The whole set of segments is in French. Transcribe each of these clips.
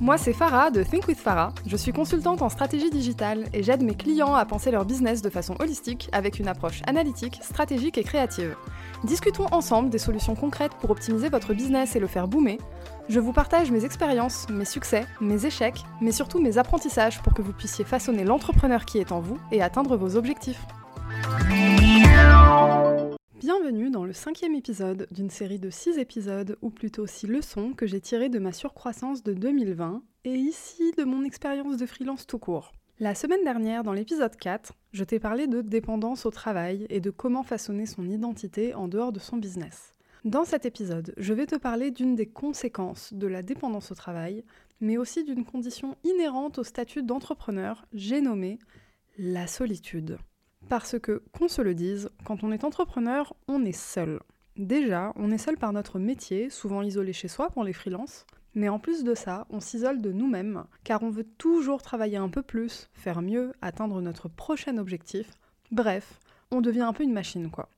Moi c'est Farah de Think with Farah. Je suis consultante en stratégie digitale et j'aide mes clients à penser leur business de façon holistique avec une approche analytique, stratégique et créative. Discutons ensemble des solutions concrètes pour optimiser votre business et le faire boomer. Je vous partage mes expériences, mes succès, mes échecs, mais surtout mes apprentissages pour que vous puissiez façonner l'entrepreneur qui est en vous et atteindre vos objectifs. Bienvenue dans le cinquième épisode d'une série de six épisodes, ou plutôt six leçons que j'ai tirées de ma surcroissance de 2020, et ici de mon expérience de freelance tout court. La semaine dernière, dans l'épisode 4, je t'ai parlé de dépendance au travail et de comment façonner son identité en dehors de son business. Dans cet épisode, je vais te parler d'une des conséquences de la dépendance au travail, mais aussi d'une condition inhérente au statut d'entrepreneur, j'ai nommé la solitude. Parce que, qu'on se le dise, quand on est entrepreneur, on est seul. Déjà, on est seul par notre métier, souvent isolé chez soi pour les freelances, mais en plus de ça, on s'isole de nous-mêmes, car on veut toujours travailler un peu plus, faire mieux, atteindre notre prochain objectif. Bref, on devient un peu une machine, quoi.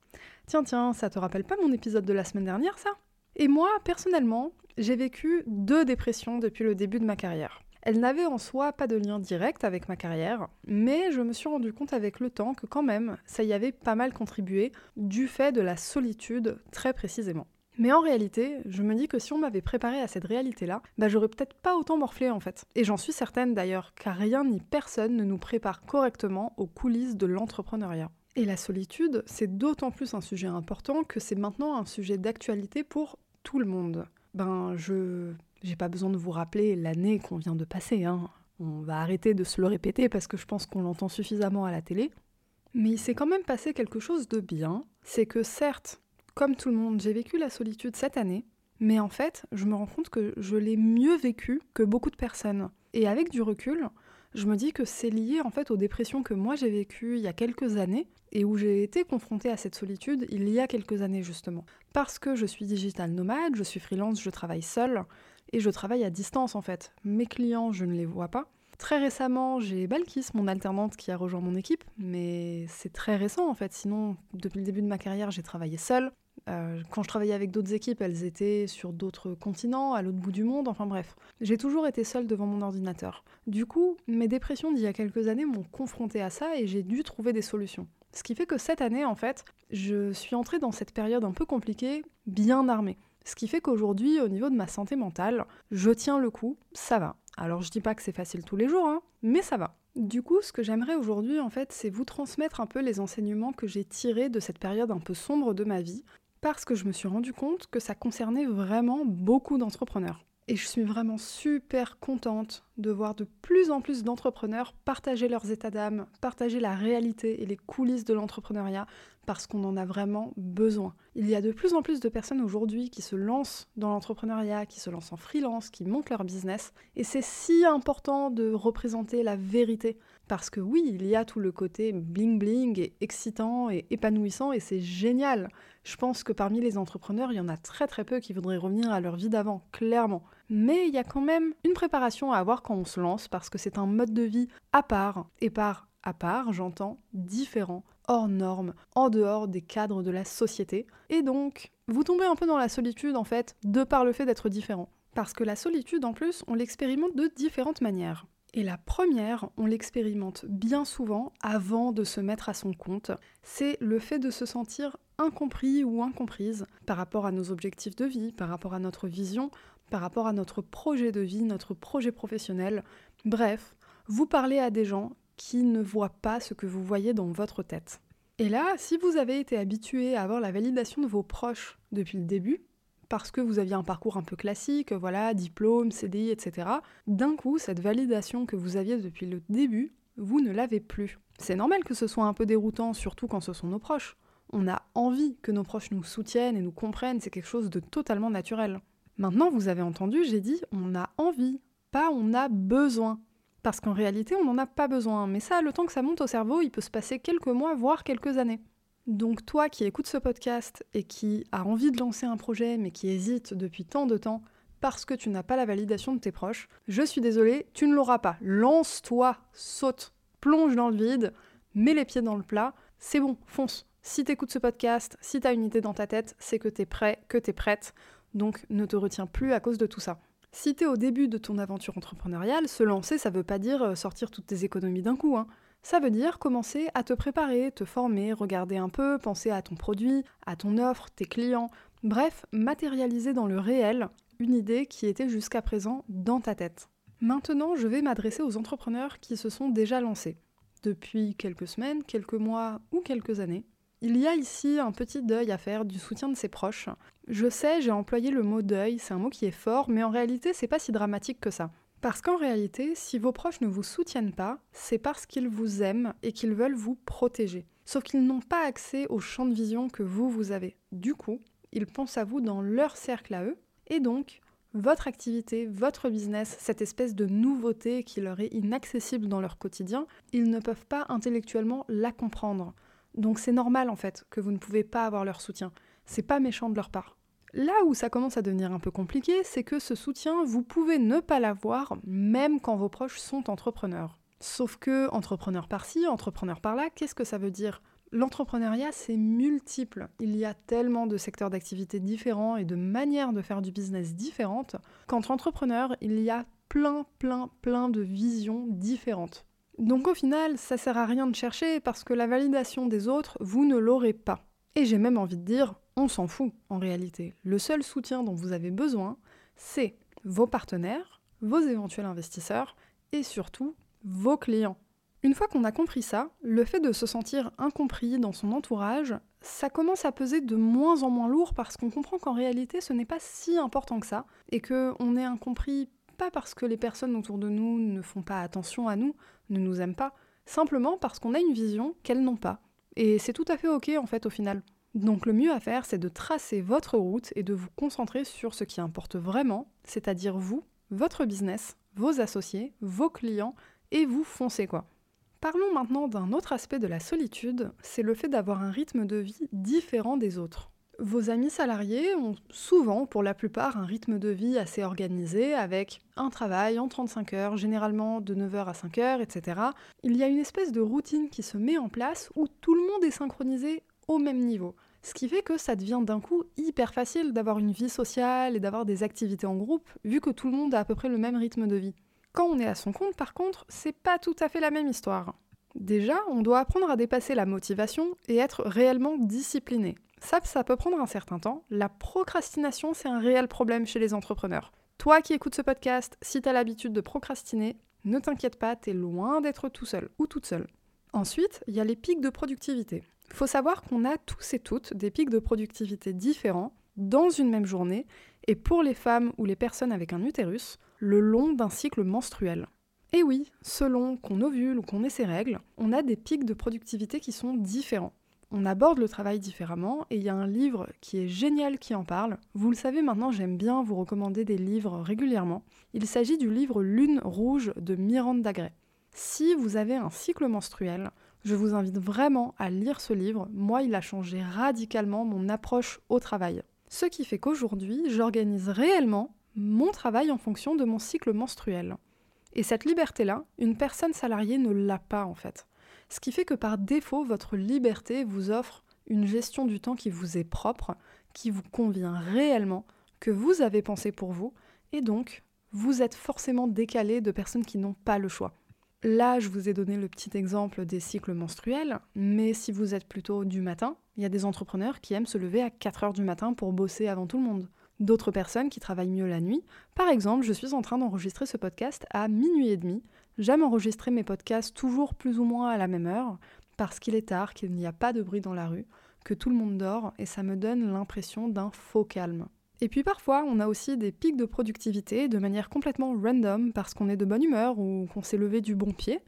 Tiens, tiens, ça te rappelle pas mon épisode de la semaine dernière, ça? Et moi, personnellement, j'ai vécu deux dépressions depuis le début de ma carrière. Elle n'avait en soi pas de lien direct avec ma carrière, mais je me suis rendu compte avec le temps que quand même, ça y avait pas mal contribué du fait de la solitude très précisément. Mais en réalité, je me dis que si on m'avait préparé à cette réalité-là, bah j'aurais peut-être pas autant morflé en fait. Et j'en suis certaine d'ailleurs, car rien ni personne ne nous prépare correctement aux coulisses de l'entrepreneuriat. Et la solitude, c'est d'autant plus un sujet important que c'est maintenant un sujet d'actualité pour tout le monde. Ben, je j'ai pas besoin de vous rappeler l'année qu'on vient de passer. Hein. On va arrêter de se le répéter parce que je pense qu'on l'entend suffisamment à la télé. Mais il s'est quand même passé quelque chose de bien. C'est que certes, comme tout le monde, j'ai vécu la solitude cette année. Mais en fait, je me rends compte que je l'ai mieux vécu que beaucoup de personnes. Et avec du recul, je me dis que c'est lié en fait aux dépressions que moi j'ai vécues il y a quelques années et où j'ai été confrontée à cette solitude il y a quelques années justement. Parce que je suis digital nomade, je suis freelance, je travaille seule, et je travaille à distance en fait. Mes clients, je ne les vois pas. Très récemment, j'ai Balkis, mon alternante, qui a rejoint mon équipe, mais c'est très récent en fait. Sinon, depuis le début de ma carrière, j'ai travaillé seule. Euh, quand je travaillais avec d'autres équipes, elles étaient sur d'autres continents, à l'autre bout du monde, enfin bref. J'ai toujours été seule devant mon ordinateur. Du coup, mes dépressions d'il y a quelques années m'ont confrontée à ça et j'ai dû trouver des solutions. Ce qui fait que cette année, en fait, je suis entrée dans cette période un peu compliquée, bien armée. Ce qui fait qu'aujourd'hui, au niveau de ma santé mentale, je tiens le coup, ça va. Alors je dis pas que c'est facile tous les jours, hein, mais ça va. Du coup, ce que j'aimerais aujourd'hui, en fait, c'est vous transmettre un peu les enseignements que j'ai tirés de cette période un peu sombre de ma vie, parce que je me suis rendu compte que ça concernait vraiment beaucoup d'entrepreneurs. Et je suis vraiment super contente de voir de plus en plus d'entrepreneurs partager leurs états d'âme, partager la réalité et les coulisses de l'entrepreneuriat, parce qu'on en a vraiment besoin. Il y a de plus en plus de personnes aujourd'hui qui se lancent dans l'entrepreneuriat, qui se lancent en freelance, qui montent leur business, et c'est si important de représenter la vérité. Parce que oui, il y a tout le côté bling bling et excitant et épanouissant et c'est génial. Je pense que parmi les entrepreneurs, il y en a très très peu qui voudraient revenir à leur vie d'avant, clairement. Mais il y a quand même une préparation à avoir quand on se lance parce que c'est un mode de vie à part. Et par à part, j'entends différent, hors normes, en dehors des cadres de la société. Et donc, vous tombez un peu dans la solitude en fait, de par le fait d'être différent. Parce que la solitude, en plus, on l'expérimente de différentes manières. Et la première, on l'expérimente bien souvent avant de se mettre à son compte, c'est le fait de se sentir incompris ou incomprise par rapport à nos objectifs de vie, par rapport à notre vision, par rapport à notre projet de vie, notre projet professionnel. Bref, vous parlez à des gens qui ne voient pas ce que vous voyez dans votre tête. Et là, si vous avez été habitué à avoir la validation de vos proches depuis le début, parce que vous aviez un parcours un peu classique, voilà, diplôme, CDI, etc., d'un coup, cette validation que vous aviez depuis le début, vous ne l'avez plus. C'est normal que ce soit un peu déroutant, surtout quand ce sont nos proches. On a envie que nos proches nous soutiennent et nous comprennent, c'est quelque chose de totalement naturel. Maintenant, vous avez entendu, j'ai dit on a envie, pas on a besoin. Parce qu'en réalité, on n'en a pas besoin. Mais ça, le temps que ça monte au cerveau, il peut se passer quelques mois, voire quelques années. Donc toi qui écoutes ce podcast et qui a envie de lancer un projet mais qui hésite depuis tant de temps parce que tu n'as pas la validation de tes proches, je suis désolée, tu ne l'auras pas. Lance-toi, saute, plonge dans le vide, mets les pieds dans le plat, c'est bon, fonce. Si tu écoutes ce podcast, si tu as une idée dans ta tête, c'est que tu es prêt, que tu es prête, donc ne te retiens plus à cause de tout ça. Si t'es au début de ton aventure entrepreneuriale, se lancer, ça veut pas dire euh, sortir toutes tes économies d'un coup. Hein. Ça veut dire commencer à te préparer, te former, regarder un peu, penser à ton produit, à ton offre, tes clients. Bref, matérialiser dans le réel une idée qui était jusqu'à présent dans ta tête. Maintenant, je vais m'adresser aux entrepreneurs qui se sont déjà lancés. Depuis quelques semaines, quelques mois ou quelques années. Il y a ici un petit deuil à faire du soutien de ses proches. Je sais, j'ai employé le mot deuil, c'est un mot qui est fort, mais en réalité, c'est pas si dramatique que ça. Parce qu'en réalité, si vos proches ne vous soutiennent pas, c'est parce qu'ils vous aiment et qu'ils veulent vous protéger. Sauf qu'ils n'ont pas accès au champ de vision que vous, vous avez. Du coup, ils pensent à vous dans leur cercle à eux, et donc, votre activité, votre business, cette espèce de nouveauté qui leur est inaccessible dans leur quotidien, ils ne peuvent pas intellectuellement la comprendre. Donc c'est normal en fait que vous ne pouvez pas avoir leur soutien. C'est pas méchant de leur part. Là où ça commence à devenir un peu compliqué, c'est que ce soutien, vous pouvez ne pas l'avoir même quand vos proches sont entrepreneurs. Sauf que entrepreneur par-ci, entrepreneur par-là, qu'est-ce que ça veut dire? L'entrepreneuriat, c'est multiple. Il y a tellement de secteurs d'activité différents et de manières de faire du business différentes qu'entre entrepreneurs, il y a plein, plein, plein de visions différentes. Donc au final, ça sert à rien de chercher parce que la validation des autres, vous ne l'aurez pas. Et j'ai même envie de dire, on s'en fout en réalité. Le seul soutien dont vous avez besoin, c'est vos partenaires, vos éventuels investisseurs et surtout vos clients. Une fois qu'on a compris ça, le fait de se sentir incompris dans son entourage, ça commence à peser de moins en moins lourd parce qu'on comprend qu'en réalité ce n'est pas si important que ça et qu'on est incompris pas parce que les personnes autour de nous ne font pas attention à nous, ne nous aiment pas, simplement parce qu'on a une vision qu'elles n'ont pas. Et c'est tout à fait ok en fait au final. Donc le mieux à faire, c'est de tracer votre route et de vous concentrer sur ce qui importe vraiment, c'est-à-dire vous, votre business, vos associés, vos clients, et vous foncez quoi. Parlons maintenant d'un autre aspect de la solitude, c'est le fait d'avoir un rythme de vie différent des autres. Vos amis salariés ont souvent, pour la plupart, un rythme de vie assez organisé, avec un travail en 35 heures, généralement de 9h à 5 h etc. Il y a une espèce de routine qui se met en place où tout le monde est synchronisé au même niveau. Ce qui fait que ça devient d'un coup hyper facile d'avoir une vie sociale et d'avoir des activités en groupe, vu que tout le monde a à peu près le même rythme de vie. Quand on est à son compte, par contre, c'est pas tout à fait la même histoire. Déjà, on doit apprendre à dépasser la motivation et être réellement discipliné. Ça, peut prendre un certain temps. La procrastination, c'est un réel problème chez les entrepreneurs. Toi qui écoutes ce podcast, si tu as l'habitude de procrastiner, ne t'inquiète pas, t'es loin d'être tout seul ou toute seule. Ensuite, il y a les pics de productivité. Faut savoir qu'on a tous et toutes des pics de productivité différents dans une même journée et pour les femmes ou les personnes avec un utérus, le long d'un cycle menstruel. Et oui, selon qu'on ovule ou qu'on ait ses règles, on a des pics de productivité qui sont différents on aborde le travail différemment et il y a un livre qui est génial qui en parle. Vous le savez maintenant, j'aime bien vous recommander des livres régulièrement. Il s'agit du livre Lune rouge de Miranda Gray. Si vous avez un cycle menstruel, je vous invite vraiment à lire ce livre. Moi, il a changé radicalement mon approche au travail. Ce qui fait qu'aujourd'hui, j'organise réellement mon travail en fonction de mon cycle menstruel. Et cette liberté-là, une personne salariée ne l'a pas en fait. Ce qui fait que par défaut, votre liberté vous offre une gestion du temps qui vous est propre, qui vous convient réellement, que vous avez pensé pour vous, et donc vous êtes forcément décalé de personnes qui n'ont pas le choix. Là, je vous ai donné le petit exemple des cycles menstruels, mais si vous êtes plutôt du matin, il y a des entrepreneurs qui aiment se lever à 4 heures du matin pour bosser avant tout le monde. D'autres personnes qui travaillent mieux la nuit. Par exemple, je suis en train d'enregistrer ce podcast à minuit et demi, J'aime enregistrer mes podcasts toujours plus ou moins à la même heure, parce qu'il est tard, qu'il n'y a pas de bruit dans la rue, que tout le monde dort, et ça me donne l'impression d'un faux calme. Et puis parfois, on a aussi des pics de productivité de manière complètement random, parce qu'on est de bonne humeur ou qu'on s'est levé du bon pied.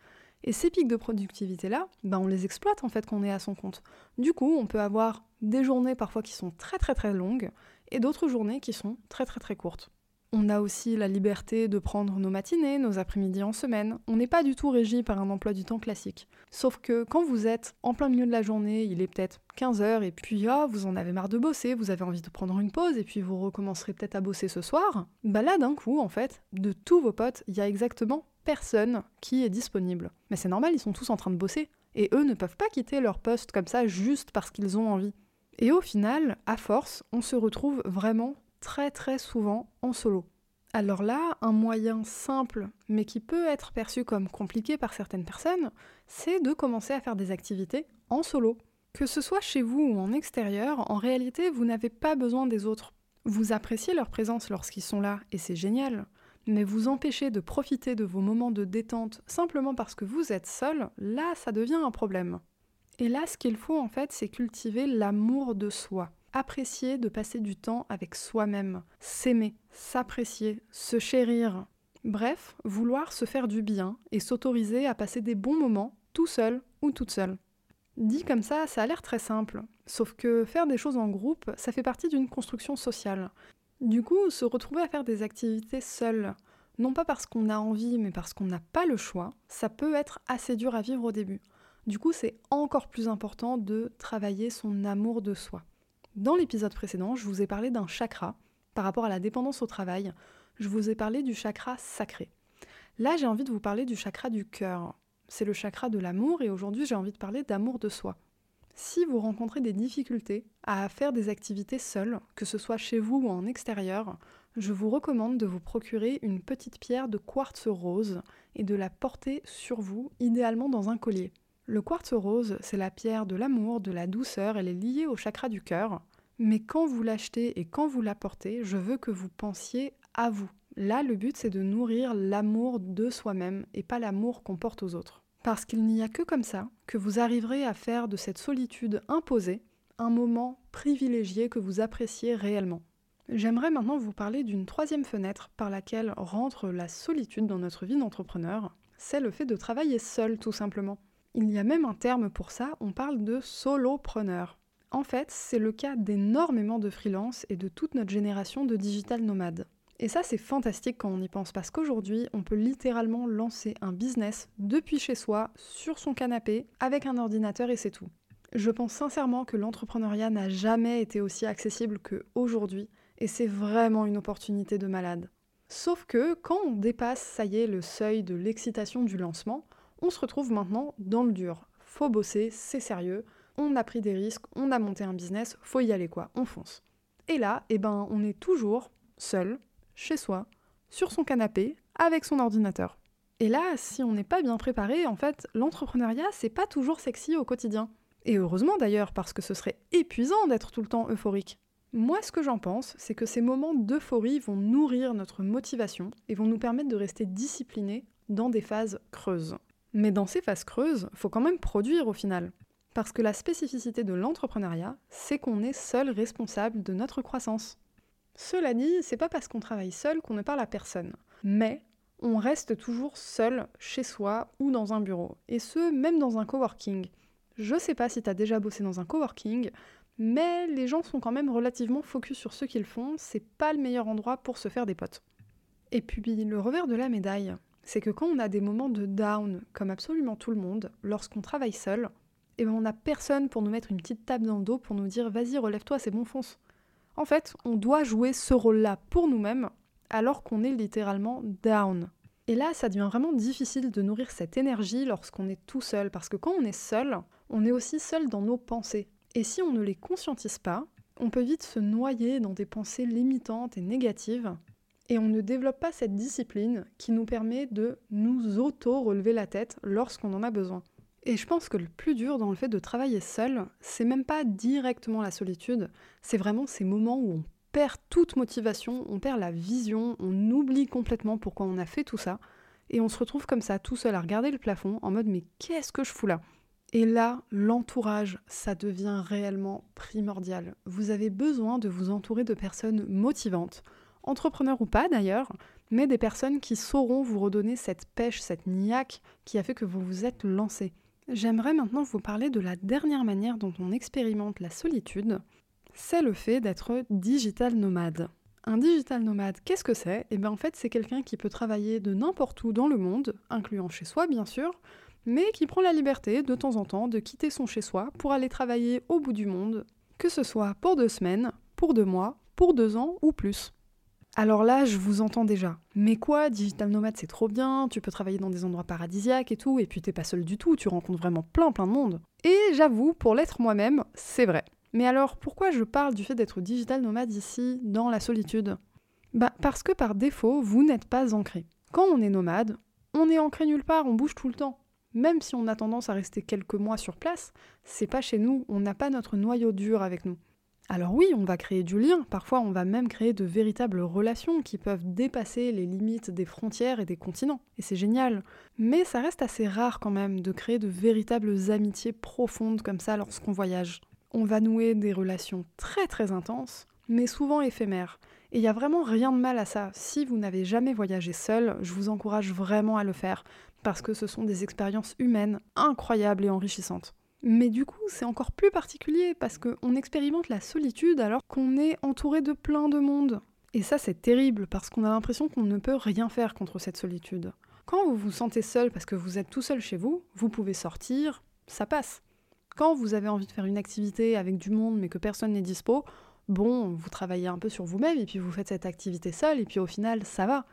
Et ces pics de productivité-là, ben on les exploite en fait quand on est à son compte. Du coup, on peut avoir des journées parfois qui sont très très très longues, et d'autres journées qui sont très très très courtes. On a aussi la liberté de prendre nos matinées, nos après-midi en semaine. On n'est pas du tout régi par un emploi du temps classique. Sauf que quand vous êtes en plein milieu de la journée, il est peut-être 15 heures et puis ah, vous en avez marre de bosser, vous avez envie de prendre une pause et puis vous recommencerez peut-être à bosser ce soir, bah là d'un coup en fait, de tous vos potes, il y a exactement personne qui est disponible. Mais c'est normal, ils sont tous en train de bosser et eux ne peuvent pas quitter leur poste comme ça juste parce qu'ils ont envie. Et au final, à force, on se retrouve vraiment très très souvent en solo. Alors là, un moyen simple, mais qui peut être perçu comme compliqué par certaines personnes, c'est de commencer à faire des activités en solo. Que ce soit chez vous ou en extérieur, en réalité, vous n'avez pas besoin des autres. Vous appréciez leur présence lorsqu'ils sont là, et c'est génial. Mais vous empêcher de profiter de vos moments de détente simplement parce que vous êtes seul, là, ça devient un problème. Et là, ce qu'il faut en fait, c'est cultiver l'amour de soi. Apprécier de passer du temps avec soi-même, s'aimer, s'apprécier, se chérir. Bref, vouloir se faire du bien et s'autoriser à passer des bons moments tout seul ou toute seule. Dit comme ça, ça a l'air très simple. Sauf que faire des choses en groupe, ça fait partie d'une construction sociale. Du coup, se retrouver à faire des activités seul, non pas parce qu'on a envie, mais parce qu'on n'a pas le choix, ça peut être assez dur à vivre au début. Du coup, c'est encore plus important de travailler son amour de soi. Dans l'épisode précédent, je vous ai parlé d'un chakra par rapport à la dépendance au travail. Je vous ai parlé du chakra sacré. Là, j'ai envie de vous parler du chakra du cœur c'est le chakra de l'amour et aujourd'hui j'ai envie de parler d'amour de soi. Si vous rencontrez des difficultés à faire des activités seules, que ce soit chez vous ou en extérieur, je vous recommande de vous procurer une petite pierre de quartz rose et de la porter sur vous, idéalement dans un collier. Le quartz rose, c'est la pierre de l'amour, de la douceur, elle est liée au chakra du cœur. Mais quand vous l'achetez et quand vous la portez, je veux que vous pensiez à vous, Là, le but, c'est de nourrir l'amour de soi-même et pas l'amour qu'on porte aux autres. Parce qu'il n'y a que comme ça que vous arriverez à faire de cette solitude imposée un moment privilégié que vous appréciez réellement. J'aimerais maintenant vous parler d'une troisième fenêtre par laquelle rentre la solitude dans notre vie d'entrepreneur, c'est le fait de travailler seul tout simplement. Il y a même un terme pour ça, on parle de solopreneur. En fait, c'est le cas d'énormément de freelance et de toute notre génération de digital nomades. Et ça, c'est fantastique quand on y pense, parce qu'aujourd'hui, on peut littéralement lancer un business depuis chez soi, sur son canapé, avec un ordinateur et c'est tout. Je pense sincèrement que l'entrepreneuriat n'a jamais été aussi accessible qu'aujourd'hui, et c'est vraiment une opportunité de malade. Sauf que quand on dépasse, ça y est, le seuil de l'excitation du lancement, on se retrouve maintenant dans le dur. Faut bosser, c'est sérieux, on a pris des risques, on a monté un business, faut y aller quoi, on fonce. Et là, eh ben, on est toujours seul, chez soi, sur son canapé, avec son ordinateur. Et là, si on n'est pas bien préparé, en fait, l'entrepreneuriat, c'est pas toujours sexy au quotidien. Et heureusement d'ailleurs, parce que ce serait épuisant d'être tout le temps euphorique. Moi, ce que j'en pense, c'est que ces moments d'euphorie vont nourrir notre motivation et vont nous permettre de rester disciplinés dans des phases creuses. Mais dans ces phases creuses, faut quand même produire au final. Parce que la spécificité de l'entrepreneuriat, c'est qu'on est seul responsable de notre croissance. Cela dit, c'est pas parce qu'on travaille seul qu'on ne parle à personne. Mais on reste toujours seul chez soi ou dans un bureau. Et ce, même dans un coworking. Je sais pas si t'as déjà bossé dans un coworking, mais les gens sont quand même relativement focus sur ce qu'ils font, c'est pas le meilleur endroit pour se faire des potes. Et puis, le revers de la médaille, c'est que quand on a des moments de down, comme absolument tout le monde, lorsqu'on travaille seul, eh ben on n'a personne pour nous mettre une petite table dans le dos pour nous dire vas-y relève-toi c'est bon fonce. En fait, on doit jouer ce rôle-là pour nous-mêmes alors qu'on est littéralement down. Et là, ça devient vraiment difficile de nourrir cette énergie lorsqu'on est tout seul, parce que quand on est seul, on est aussi seul dans nos pensées. Et si on ne les conscientise pas, on peut vite se noyer dans des pensées limitantes et négatives, et on ne développe pas cette discipline qui nous permet de nous auto-relever la tête lorsqu'on en a besoin. Et je pense que le plus dur dans le fait de travailler seul, c'est même pas directement la solitude, c'est vraiment ces moments où on perd toute motivation, on perd la vision, on oublie complètement pourquoi on a fait tout ça, et on se retrouve comme ça tout seul à regarder le plafond en mode mais qu'est-ce que je fous là? Et là, l'entourage, ça devient réellement primordial. Vous avez besoin de vous entourer de personnes motivantes, entrepreneurs ou pas d'ailleurs, mais des personnes qui sauront vous redonner cette pêche, cette niaque qui a fait que vous vous êtes lancé. J'aimerais maintenant vous parler de la dernière manière dont on expérimente la solitude. C'est le fait d'être digital nomade. Un digital nomade, qu'est-ce que c'est? Eh bien en fait c'est quelqu'un qui peut travailler de n'importe où dans le monde, incluant chez soi bien sûr, mais qui prend la liberté de temps en temps de quitter son chez soi pour aller travailler au bout du monde, que ce soit pour deux semaines, pour deux mois, pour deux ans ou plus. Alors là, je vous entends déjà. Mais quoi, digital nomade, c'est trop bien, tu peux travailler dans des endroits paradisiaques et tout, et puis t'es pas seul du tout, tu rencontres vraiment plein plein de monde. Et j'avoue, pour l'être moi-même, c'est vrai. Mais alors, pourquoi je parle du fait d'être digital nomade ici, dans la solitude? Bah parce que par défaut, vous n'êtes pas ancré. Quand on est nomade, on est ancré nulle part, on bouge tout le temps. Même si on a tendance à rester quelques mois sur place, c'est pas chez nous, on n'a pas notre noyau dur avec nous. Alors oui, on va créer du lien, parfois on va même créer de véritables relations qui peuvent dépasser les limites des frontières et des continents, et c'est génial. Mais ça reste assez rare quand même de créer de véritables amitiés profondes comme ça lorsqu'on voyage. On va nouer des relations très très intenses, mais souvent éphémères. Et il n'y a vraiment rien de mal à ça. Si vous n'avez jamais voyagé seul, je vous encourage vraiment à le faire, parce que ce sont des expériences humaines incroyables et enrichissantes. Mais du coup, c'est encore plus particulier parce qu'on expérimente la solitude alors qu'on est entouré de plein de monde. Et ça, c'est terrible parce qu'on a l'impression qu'on ne peut rien faire contre cette solitude. Quand vous vous sentez seul parce que vous êtes tout seul chez vous, vous pouvez sortir, ça passe. Quand vous avez envie de faire une activité avec du monde mais que personne n'est dispo, bon, vous travaillez un peu sur vous-même et puis vous faites cette activité seul et puis au final, ça va.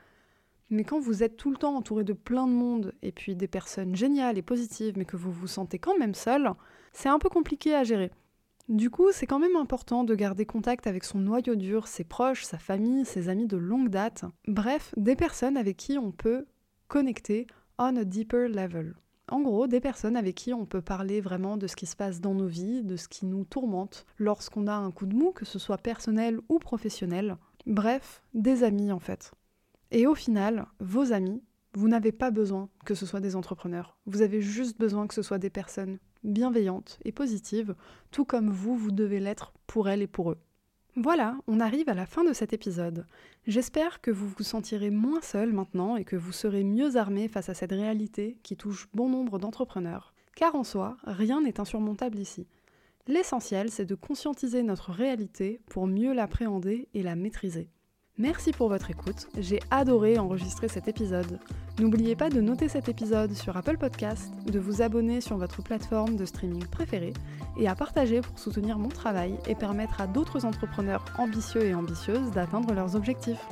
Mais quand vous êtes tout le temps entouré de plein de monde et puis des personnes géniales et positives, mais que vous vous sentez quand même seul, c'est un peu compliqué à gérer. Du coup, c'est quand même important de garder contact avec son noyau dur, ses proches, sa famille, ses amis de longue date, bref, des personnes avec qui on peut connecter on a deeper level. En gros, des personnes avec qui on peut parler vraiment de ce qui se passe dans nos vies, de ce qui nous tourmente lorsqu'on a un coup de mou, que ce soit personnel ou professionnel. Bref, des amis en fait. Et au final, vos amis, vous n'avez pas besoin que ce soit des entrepreneurs. Vous avez juste besoin que ce soit des personnes bienveillantes et positives, tout comme vous, vous devez l'être pour elles et pour eux. Voilà, on arrive à la fin de cet épisode. J'espère que vous vous sentirez moins seul maintenant et que vous serez mieux armé face à cette réalité qui touche bon nombre d'entrepreneurs. Car en soi, rien n'est insurmontable ici. L'essentiel, c'est de conscientiser notre réalité pour mieux l'appréhender et la maîtriser. Merci pour votre écoute, j'ai adoré enregistrer cet épisode. N'oubliez pas de noter cet épisode sur Apple Podcast, de vous abonner sur votre plateforme de streaming préférée et à partager pour soutenir mon travail et permettre à d'autres entrepreneurs ambitieux et ambitieuses d'atteindre leurs objectifs.